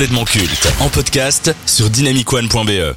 culte en podcast sur dynamicone.be.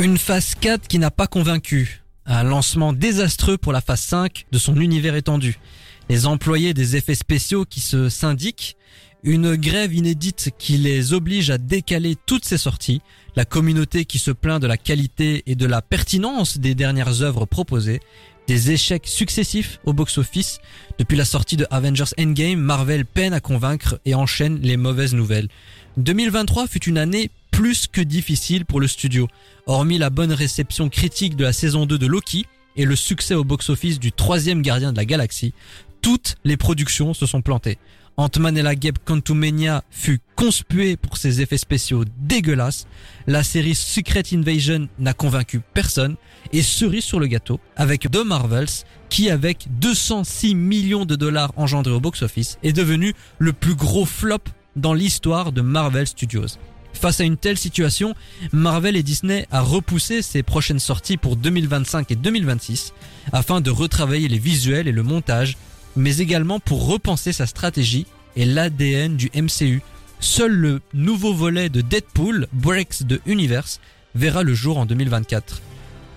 Une phase 4 qui n'a pas convaincu. Un lancement désastreux pour la phase 5 de son univers étendu. Les employés des effets spéciaux qui se syndiquent. Une grève inédite qui les oblige à décaler toutes ces sorties. La communauté qui se plaint de la qualité et de la pertinence des dernières œuvres proposées. Des échecs successifs au box-office. Depuis la sortie de Avengers Endgame, Marvel peine à convaincre et enchaîne les mauvaises nouvelles. 2023 fut une année plus que difficile pour le studio. Hormis la bonne réception critique de la saison 2 de Loki et le succès au box-office du troisième gardien de la galaxie, toutes les productions se sont plantées. Ant-Man et la Guêpe Quantumania fut conspuée pour ses effets spéciaux dégueulasses. La série Secret Invasion n'a convaincu personne. Et cerise sur le gâteau, avec The Marvels, qui avec 206 millions de dollars engendrés au box-office, est devenu le plus gros flop dans l'histoire de Marvel Studios. Face à une telle situation, Marvel et Disney a repoussé ses prochaines sorties pour 2025 et 2026 afin de retravailler les visuels et le montage, mais également pour repenser sa stratégie et l'ADN du MCU. Seul le nouveau volet de Deadpool, Breaks the Universe, verra le jour en 2024.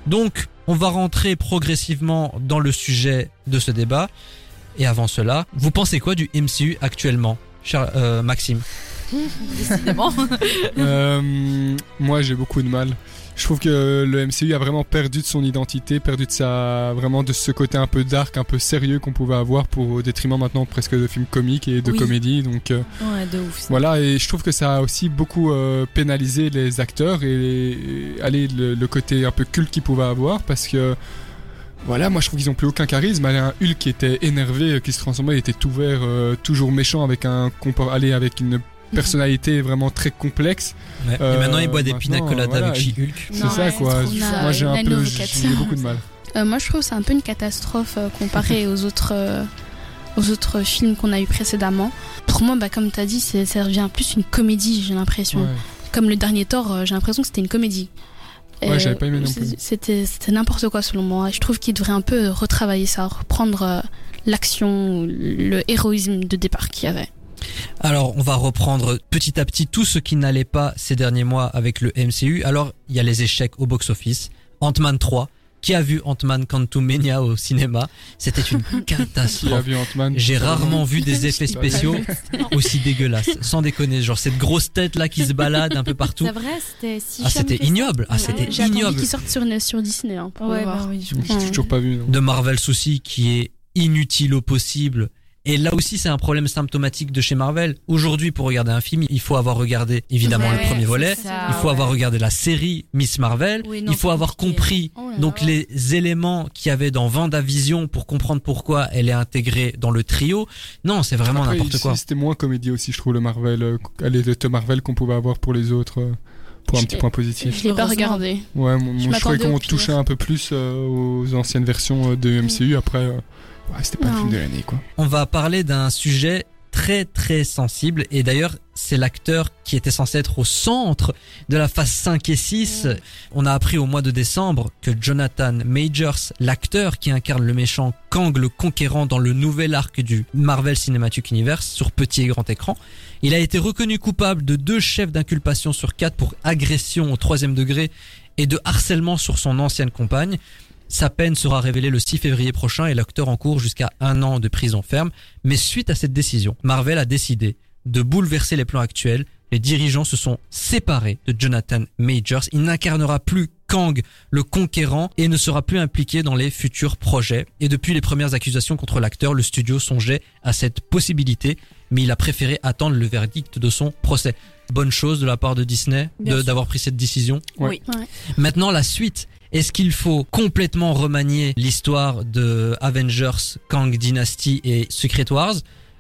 Donc, on va rentrer progressivement dans le sujet de ce débat. Et avant cela, vous pensez quoi du MCU actuellement, cher euh, Maxime? Décidément. Euh, moi, j'ai beaucoup de mal. Je trouve que le MCU a vraiment perdu de son identité, perdu de sa vraiment de ce côté un peu dark, un peu sérieux qu'on pouvait avoir pour au détriment maintenant presque de films comiques et de Oui. comédies. Donc euh, ouais, de ouf. voilà, et je trouve que ça a aussi beaucoup euh, pénalisé les acteurs et, et allez, le, le côté un peu culte qu'ils pouvaient avoir parce que voilà, moi je trouve qu'ils ont plus aucun charisme. Allez, un Hulk qui était énervé, euh, qui se transformait, il était tout vert, euh, toujours méchant avec un allez, avec une personnalité vraiment très complexe. Ouais. Euh, Et maintenant, il boit des pina coladas voilà, avec She-Hulk. C'est ça ouais, quoi. Moi j'ai la un peu j'ai beaucoup de mal. Euh, moi, je trouve que c'est un peu une catastrophe euh, comparé aux autres, euh, aux autres films qu'on a eu précédemment. Pour moi, bah, comme tu as dit, ça devient plus une comédie, j'ai l'impression. Ouais. Comme le dernier Thor, j'ai l'impression que c'était une comédie. Ouais, j'avais pas aimé non plus. C'était c'était n'importe quoi selon moi. Je trouve qu'il devrait un peu retravailler ça, reprendre l'action, le héroïsme de départ qu'il y avait. Alors, on va reprendre petit à petit tout ce qui n'allait pas ces derniers mois avec le MCU. Alors, il y a les échecs au box-office. Ant-Man 3. Qui a vu Ant-Man Quantumania au cinéma? C'était une Qui catastrophe. J'ai rarement vu des effets spéciaux aussi dégueulasses. Sans déconner, genre cette grosse tête là qui se balade un peu partout. C'est vrai, c'était si Ah, c'était ignoble. Ah, c'était ignoble. qu'il sorte sur, Disney hein, pour Ouais, voir. bah oui, je Je l'ai toujours pas vu. non. De Marvel Souci qui est inutile au possible. Et là aussi, c'est un problème symptomatique de chez Marvel. Aujourd'hui, pour regarder un film, il faut avoir regardé évidemment Ouais, le premier volet. ça, Il faut ouais. avoir regardé la série Miss Marvel. Oui, non, il faut avoir compliqué. compris Oh là donc là. les éléments qu'il y avait dans Vendavision pour comprendre pourquoi elle est intégrée dans le trio. Non, c'est vraiment n'importe quoi. C'était moins comédie aussi, je trouve, le Marvel, euh, allez, le Tom Marvel qu'on pouvait avoir pour les autres, euh, pour un Je petit point positif. Je l'ai pas regardé. Ouais, mon- mon- je, trouvais qu'on touchait un peu plus euh, aux anciennes versions de MCU. Après, euh, ouais, c'était pas le film de l'année, quoi. On va parler d'un sujet très très sensible et d'ailleurs c'est l'acteur qui était censé être au centre de la phase 5 et 6. On a appris au mois de décembre que Jonathan Majors, l'acteur qui incarne le méchant Kang le Conquérant dans le nouvel arc du Marvel Cinematic Universe sur petit et grand écran, il a été reconnu coupable de deux chefs d'inculpation sur quatre pour agression au troisième degré et de harcèlement sur son ancienne compagne. Sa peine sera révélée le 6 février prochain et l'acteur encourt jusqu'à un an de prison ferme. Mais suite à cette décision, Marvel a décidé de bouleverser les plans actuels. Les dirigeants se sont séparés de Jonathan Majors. Il n'incarnera plus Kang, le conquérant, et ne sera plus impliqué dans les futurs projets. Et depuis les premières accusations contre l'acteur, le studio songeait à cette possibilité, mais il a préféré attendre le verdict de son procès. Bonne chose de la part de Disney d'avoir pris cette décision. Ouais. Oui. Maintenant, la suite. Est-ce qu'il faut complètement remanier l'histoire de Avengers, Kang Dynasty et Secret Wars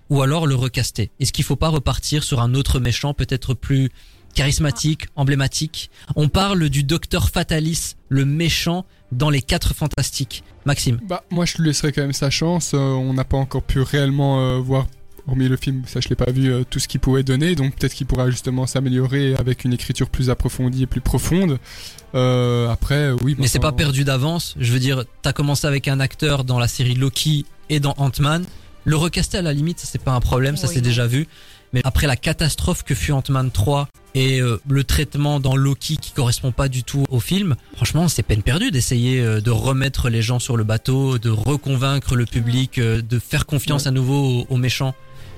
ou alors le recaster? Est-ce qu'il faut pas repartir sur un autre méchant peut-être plus charismatique, emblématique? On parle du Docteur Fatalis, le méchant dans les quatre fantastiques. Maxime. Bah, moi, je lui laisserais quand même sa chance. Euh, on n'a pas encore pu réellement euh, voir, hormis le film, ça je l'ai pas vu, euh, tout ce qu'il pouvait donner. Donc peut-être qu'il pourra justement s'améliorer avec une écriture plus approfondie et plus profonde. Euh, après, euh, oui. Mais c'est pas perdu d'avance. Je veux dire, t'as commencé avec un acteur dans la série Loki et dans Ant-Man. Le recaster à la limite, ça c'est pas un problème, ça Oui, c'est déjà vu. Mais après la catastrophe que fut Ant-Man 3 et euh, le traitement dans Loki qui correspond pas du tout au film, franchement c'est peine perdue d'essayer euh, de remettre les gens sur le bateau, de reconvaincre le public, euh, de faire confiance à nouveau aux, aux méchants.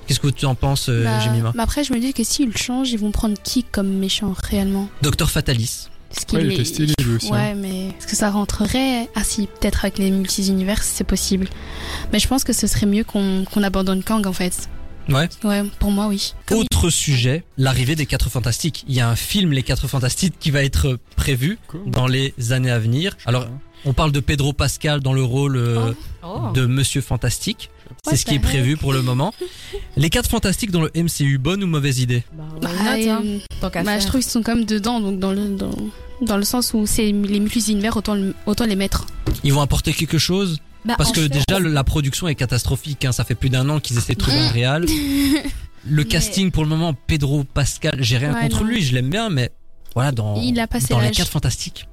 Qu'est-ce que tu en penses, euh, Bah, Jemima mais après, je me dis que s'ils changent, ils vont prendre qui comme méchant réellement? Docteur Fatalis. Parce qu'il Ouais, il est- était stylé lui aussi. hein. Ouais, mais est-ce que ça rentrerait Ah si, peut-être avec les multi-univers, c'est possible. Mais je pense que ce serait mieux qu'on qu'on abandonne Kang en fait. Ouais. Ouais, pour moi oui. Comme- Autre sujet, l'arrivée des Quatre Fantastiques. Il y a un film Les Quatre Fantastiques qui va être prévu dans les années à venir. Alors, on parle de Pedro Pascal dans le rôle euh, Oh. de Monsieur Fantastique. C'est ce qui est the prévu pour le moment. Les Quatre Fantastiques dans le MCU, bonne ou mauvaise idée Bah, Bah, why not, hein, euh, tant qu'à bah, faire. je trouve qu'ils sont comme dedans, donc dans le dans, dans le sens où c'est les multi-univers, autant le- autant les mettre. Ils vont apporter quelque chose Bah, Parce en que fait- déjà, le- la production est catastrophique. hein. Ça fait plus d'un an qu'ils essaient de trouver un réal. Le Mais- casting, pour le moment, Pedro Pascal, j'ai rien Ouais, contre non. lui, je l'aime bien, mais voilà, dans, Il a passé dans les l'âge. Quatre Fantastiques.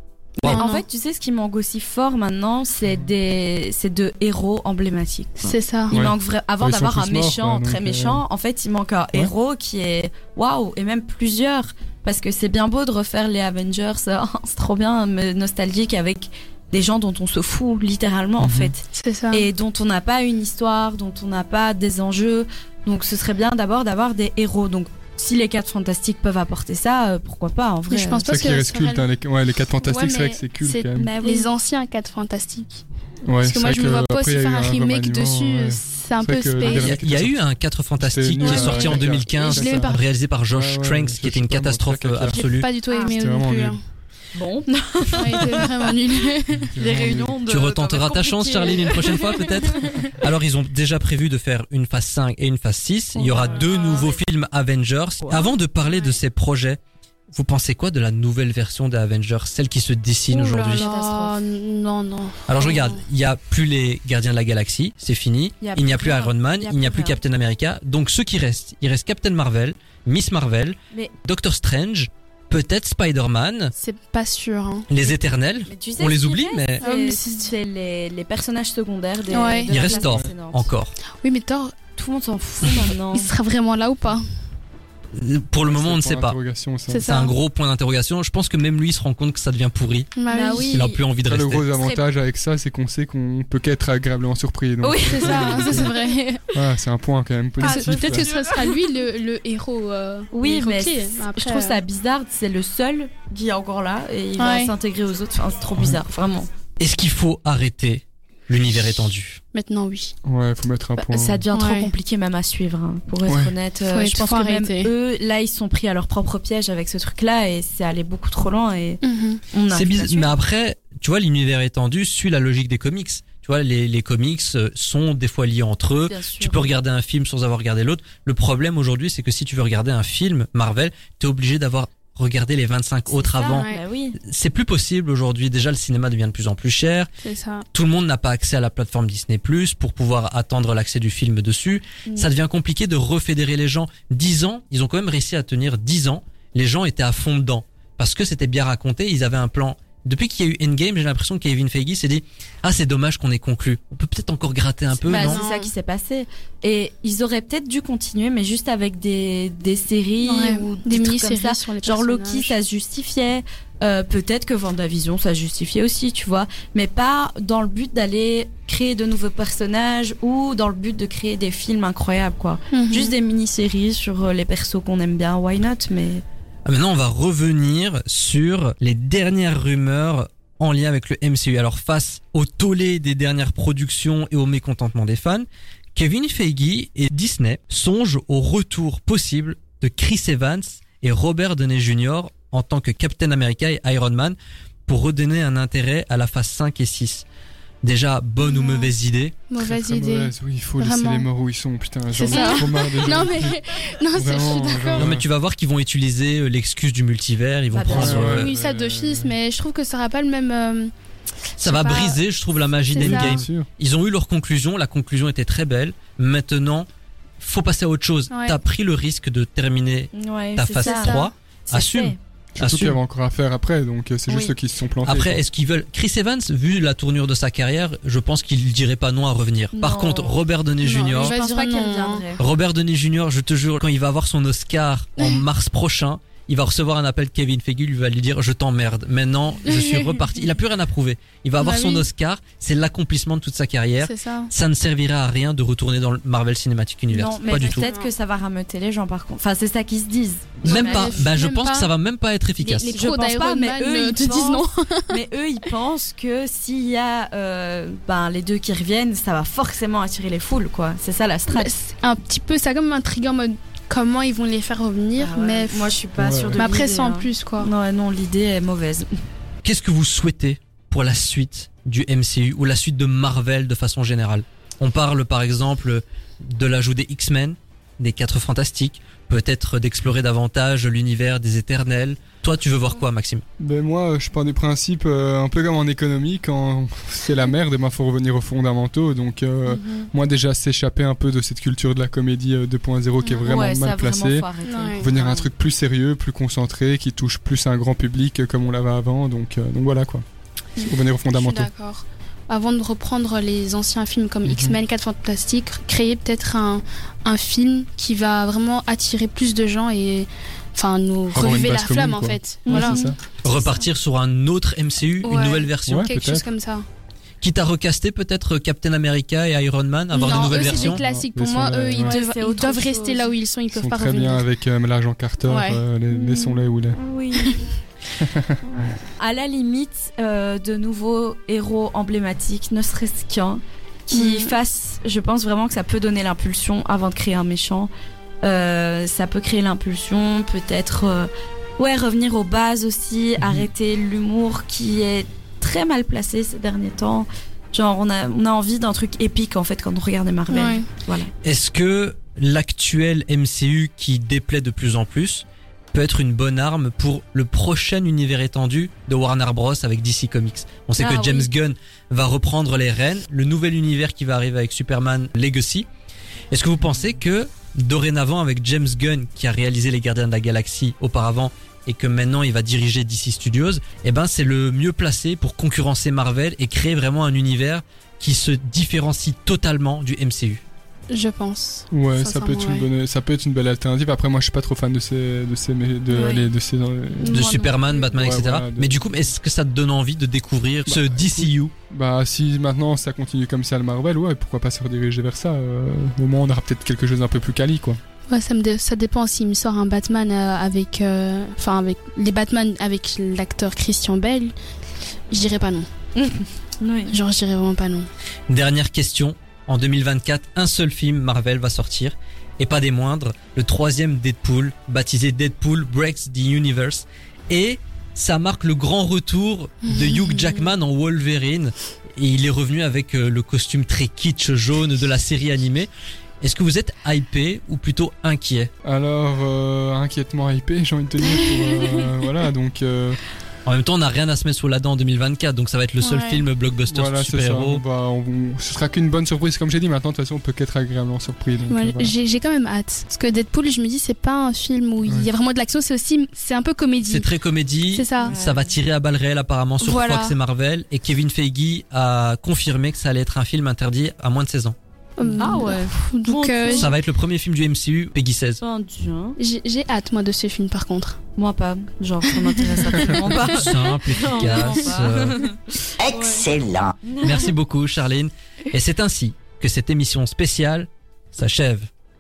Mais en fait, tu sais, ce qui manque aussi fort maintenant, c'est des, c'est de héros emblématiques. C'est ça. Il Ouais. manque vra- avant Ouais, sont d'avoir un morts, méchant quoi, très euh, méchant, en fait, il manque un Ouais. héros qui est waouh et même plusieurs parce que c'est bien beau de refaire les Avengers, euh, c'est trop bien, mais nostalgique avec des gens dont on se fout littéralement en Mhm. fait C'est ça. et dont on n'a pas une histoire, dont on n'a pas des enjeux. Donc ce serait bien d'abord d'avoir des héros. Donc si les quatre fantastiques peuvent apporter ça, euh, pourquoi pas en vrai. Mais je pense C'est pas ça qui que reste ça culte. hein, les... Ouais, les 4 fantastiques, Ouais, c'est vrai que c'est culte quand même. Bah oui. Les anciens 4 fantastiques. Ouais, Parce que moi je me vois pas aussi il y a faire un eu remake dessus, ouais. c'est un peu que space. Il y a, eu un 4 Fantastiques qui est sorti en 2015, Je l'ai même pas. réalisé par Josh Ouais, ouais, Trank, je qui était une catastrophe euh, qu'il y a- J'ai absolue. pas du tout Ah, aimé c'était non vraiment plus. Bon, était vraiment nul. les réunions de. Tu retenteras ta chance, Charline, une prochaine fois, peut-être Alors, ils ont déjà prévu de faire une phase 5 et une phase 6. Il y aura Oh. deux nouveaux films Avengers. Ouais. Avant de parler de ces projets, vous pensez quoi de la nouvelle version des Avengers, celle qui se dessine aujourd'hui. Non, non. Alors, je regarde, il n'y a plus les Gardiens de la Galaxie, c'est fini. Il n'y a plus. Iron Man, Il n'y a plus. Captain America. Donc, ceux qui restent, il reste Captain Marvel, Miss Marvel, Mais- Doctor Strange, peut-être Spider-Man, C'est pas sûr. hein. les Éternels. Mais tu sais On les oublie, mais- Ah c'est- C'est les, les personnages secondaires des. Ouais. de Il reste Thor, encore. Oui, mais Thor, Tout le monde s'en fout maintenant. il sera vraiment là ou pas? Pour le moment, on ne sait pas. C'est un gros point d'interrogation. Je pense que même lui il se rend compte que ça devient pourri. Bah Bah oui. Il a plus envie de Après, le rester. gros avantage avec ça, c'est qu'on sait qu'on peut qu'être agréablement surpris. Donc, Oui. C'est ça, ça c'est vrai. c'est un point quand même Ah, positif. Peut-être que ce sera lui le, le héros. euh, Oui, le héros mais Après, je trouve ça euh, bizarre. C'est le seul qui est encore là et il va s'intégrer aux autres. Enfin, c'est trop bizarre, vraiment. Est-ce qu'il faut arrêter l'univers étendu Maintenant, oui. Ouais, faut mettre un point. Bah, Ça devient trop compliqué même à suivre, hein, pour être Ouais. honnête. Euh, être- je pense que même arrêter. eux, là, ils sont pris à leur propre piège avec ce truc-là et c'est allé beaucoup trop loin et on a. C'est bizarre. Mais après, tu vois, l'univers étendu suit la logique des comics. Tu vois, les, les comics euh, sont des fois liés entre eux. Bien sûr. Tu peux regarder un film sans avoir regardé l'autre. Le problème aujourd'hui, c'est que si tu veux regarder un film Marvel, t'es obligé d'avoir regardé les 25 C'est autres ça, avant. ouais. Bah oui. C'est plus possible aujourd'hui. Déjà, le cinéma devient de plus en plus cher. Ça. Tout le monde n'a pas accès à la plateforme Disney Plus pour pouvoir attendre l'accès du film dessus. Mm. Ça devient compliqué de refédérer les gens. 10 ans, ils ont quand même réussi à tenir 10 ans. Les gens étaient à fond dedans parce que c'était bien raconté. Ils avaient un plan. Depuis qu'il y a eu Endgame, j'ai l'impression que Kevin Feige s'est dit ah c'est dommage qu'on ait conclu. On peut peut-être encore gratter un peu, Bah, c'est ça qui s'est passé. Et ils auraient peut-être dû continuer, mais juste avec des, des séries Ouais, ou des des, trucs comme mini-séries ça. sur les Genre Loki, ça se justifiait. Euh, peut-être que Vendavision, ça se justifiait aussi, tu vois. Mais pas dans le but d'aller créer de nouveaux personnages ou dans le but de créer des films incroyables, quoi. Mhm. Juste des mini-séries sur euh, les persos qu'on aime bien, why not Mais Maintenant, on va revenir sur les dernières rumeurs en lien avec le MCU. Alors, face au tollé des dernières productions et au mécontentement des fans, Kevin Feige et Disney songent au retour possible de Chris Evans et Robert Downey Jr. en tant que Captain America et Iron Man pour redonner un intérêt à la phase 5 et 6. Déjà, bonne ou mauvaise idée Mauvaise très idée. mauvaise. Oui, il faut laisser les morts où ils sont. Putain, j'en C'est ai ça. trop marre déjà. Non mais non, c'est- je suis Vraiment, d'accord. genre, Non mais tu vas voir qu'ils vont utiliser euh, l'excuse du multivers, ils vont Bah, prendre... euh, Oui, ça d'office, mais je trouve que ça aura pas le même. euh, ça va pas. briser, je trouve, la magie d'Endgame. Ils ont eu leur conclusion, la conclusion était très belle. Maintenant, faut passer à autre chose. Ouais. T'as pris le risque de terminer ouais, ta phase ça. 3. C'est Assume. fait. Surtout qu'il y avait encore à faire après, donc euh, c'est juste Oui. ceux qui se sont plantés. Après, quoi. est-ce qu'ils veulent Chris Evans, vu la tournure de sa carrière, je pense qu'il dirait pas non à revenir. Par contre, Robert Downey Jr. il Je va pense dire pas qu'il non, reviendrait. Robert Downey Jr., je te jure, quand il va avoir son Oscar en mars prochain, il va recevoir un appel de Kevin Feige, il va lui dire je t'emmerde. Maintenant, je suis reparti. Il a plus rien à prouver. Il va avoir Bah son oui. Oscar, c'est l'accomplissement de toute sa carrière. Ça. Ça ne servira à rien de retourner dans le Marvel Cinematic Universe. Non, mais pas du tout. peut-être que ça va rameuter les gens par contre. Enfin, c'est ça qu'ils se disent. Même Ouais, pas. mais Bah, je pense pas. que ça va même pas être efficace. Les, les Je pense pas, mais Man eux, ils te disent non. mais eux, ils pensent que s'il y a euh, ben, les deux qui reviennent, ça va forcément attirer les foules, quoi. C'est ça la strat. Bah, un petit peu, ça a comme intrigué en mode comment ils vont les faire revenir, Ah ouais. mais, moi, je suis pas Ouais. sûre de mais après sans hein. plus quoi. Non, non, l'idée est mauvaise. Qu'est-ce que vous souhaitez pour la suite du MCU ou la suite de Marvel de façon générale? On parle par exemple de l'ajout des X-Men, des Quatre Fantastiques, peut-être d'explorer davantage l'univers des Éternels. Toi, tu veux voir quoi, Maxime Ben moi, je pars du principe, euh, un peu comme en économie, quand c'est la merde, il faut revenir aux fondamentaux. Donc, euh, Mhm. moi déjà, s'échapper un peu de cette culture de la comédie euh, 2.0 qui est vraiment ouais, mal placée. Ouais. Venir à un truc plus sérieux, plus concentré, qui touche plus un grand public euh, comme on l'avait avant. Donc, euh, donc voilà quoi. Revenir aux Je suis fondamentaux. d'accord. Avant de reprendre les anciens films comme Mhm. X-Men, 4 Fantastiques, créer peut-être un, un film qui va vraiment attirer plus de gens et enfin nous relever la commune, flamme en fait. Ouais, voilà. c'est ça. Repartir sur un autre MCU, une nouvelle version Ouais, Quelque chose comme ça. Quitte à recaster peut-être Captain America et Iron Man, avoir non, de nouvelles eux, c'est versions des classiques. Non, Pour moi, eux, ils, ouais. doivent, Ouais, c'est ils autre doivent chose. rester là où ils sont, ils Ils peuvent sont pas très revenir. bien avec euh, l'agent Carter. Ouais. euh, les-. Laissons-les où il est. Oui. à la limite, euh, de nouveaux héros emblématiques, ne serait-ce qu'un, qui Mhm. fasse, je pense vraiment que ça peut donner l'impulsion avant de créer un méchant. Euh, ça peut créer l'impulsion, peut-être, euh, ouais, revenir aux bases aussi, Mhm. arrêter l'humour qui est très mal placé ces derniers temps. Genre, on a, on a envie d'un truc épique en fait quand on regarde les Marvel. Ouais. Voilà. Est-ce que l'actuel MCU qui déplaît de plus en plus peut être une bonne arme pour le prochain univers étendu de Warner Bros avec DC Comics? On sait Ah que James oui. Gunn va reprendre les rênes, le nouvel univers qui va arriver avec Superman Legacy. Est-ce que vous pensez que dorénavant avec James Gunn qui a réalisé les Gardiens de la Galaxie auparavant et que maintenant il va diriger DC Studios, eh ben c'est le mieux placé pour concurrencer Marvel et créer vraiment un univers qui se différencie totalement du MCU. Je pense. Ouais, ça peut être une ouais. bonne, ça peut être une belle alternative. Après, moi, je suis pas trop fan de ces, de ces, de, Ouais. de ces. de Superman. Batman, Ouais, etc. voilà, de- Mais du coup, est-ce que ça te donne envie de découvrir ce Bah, DCU Bah, si maintenant ça continue comme ça le Marvel, ouais, pourquoi pas se rediriger vers ça. euh, au moins, on aura peut-être quelque chose d'un peu plus quali, quoi. Ouais, ça, me dé- ça dépend s'il me sort un Batman euh, avec, euh, enfin avec les Batman avec l'acteur Christian Bale, je dirais pas non. Oui. Genre je dirais vraiment pas non. Dernière question. En 2024, un seul film Marvel va sortir. Et pas des moindres, le troisième Deadpool, baptisé Deadpool Breaks the Universe. Et ça marque le grand retour de Hugh Jackman en Wolverine. Et il est revenu avec euh, le costume très kitsch jaune de la série animée. Est-ce que vous êtes hypé ou plutôt inquiet? Alors, euh, inquiètement hypé, j'ai envie de te dire. Pour, euh, voilà, donc. euh, En même temps, on n'a rien à se mettre sous la dent en 2024, donc ça va être le seul Ouais. film blockbuster voilà, super-héros. Bah, on- ce sera qu'une bonne surprise, comme j'ai dit. Maintenant, de toute façon, on peut qu'être agréablement surpris. Ouais, euh, voilà. j'ai, j'ai quand même hâte. Parce que Deadpool, je me dis, c'est pas un film où il y a vraiment de l'action, c'est aussi, c'est un peu comédie. C'est très comédie. C'est ça. Ça va tirer à balles réelles apparemment sur Voilà. Fox et Marvel. Et Kevin Feige a confirmé que ça allait être un film interdit à moins de 16 ans. Euh, Ah ouais. Donc euh, Ça va être le premier film du MCU Peggy 16. Entendu, hein. j'ai, j'ai hâte, moi, de ce film, par contre. Moi pas. Genre, ça m'intéresse absolument pas. Simple, efficace. Euh, Excellent. Merci beaucoup Charline. Et c'est ainsi que cette émission spéciale s'achève.